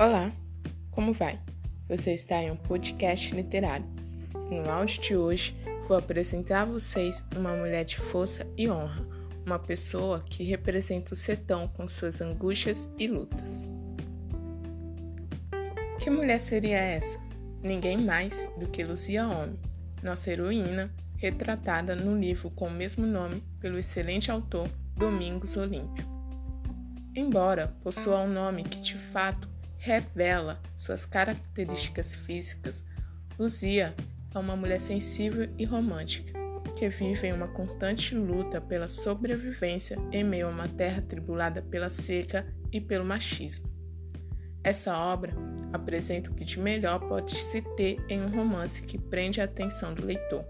Olá, como vai? Você está em um podcast literário. No áudio de hoje, vou apresentar a vocês uma mulher de força e honra, uma pessoa que representa o sertão com suas angústias e lutas. Que mulher seria essa? Ninguém mais do que Luzia Homem, nossa heroína, retratada no livro com o mesmo nome pelo excelente autor Domingos Olímpio. Embora possua um nome que de fato revela suas características físicas, Luzia é uma mulher sensível e romântica, que vive em uma constante luta pela sobrevivência em meio a uma terra tribulada pela seca e pelo machismo. Essa obra apresenta o que de melhor pode se ter em um romance que prende a atenção do leitor.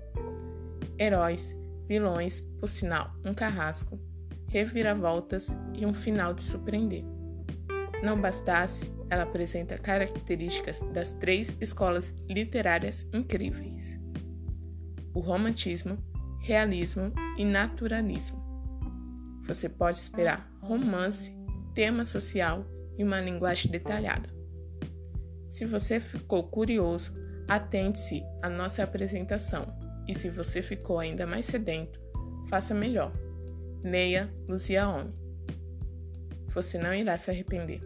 Heróis, vilões, por sinal, um carrasco, reviravoltas e um final de surpreender. Não bastasse, ela apresenta características das três escolas literárias incríveis: o romantismo, realismo e naturalismo. Você pode esperar romance, tema social e uma linguagem detalhada. Se você ficou curioso, atente-se à nossa apresentação e se você ficou ainda mais sedento, faça melhor. Leia Luzia Homem. Você não irá se arrepender.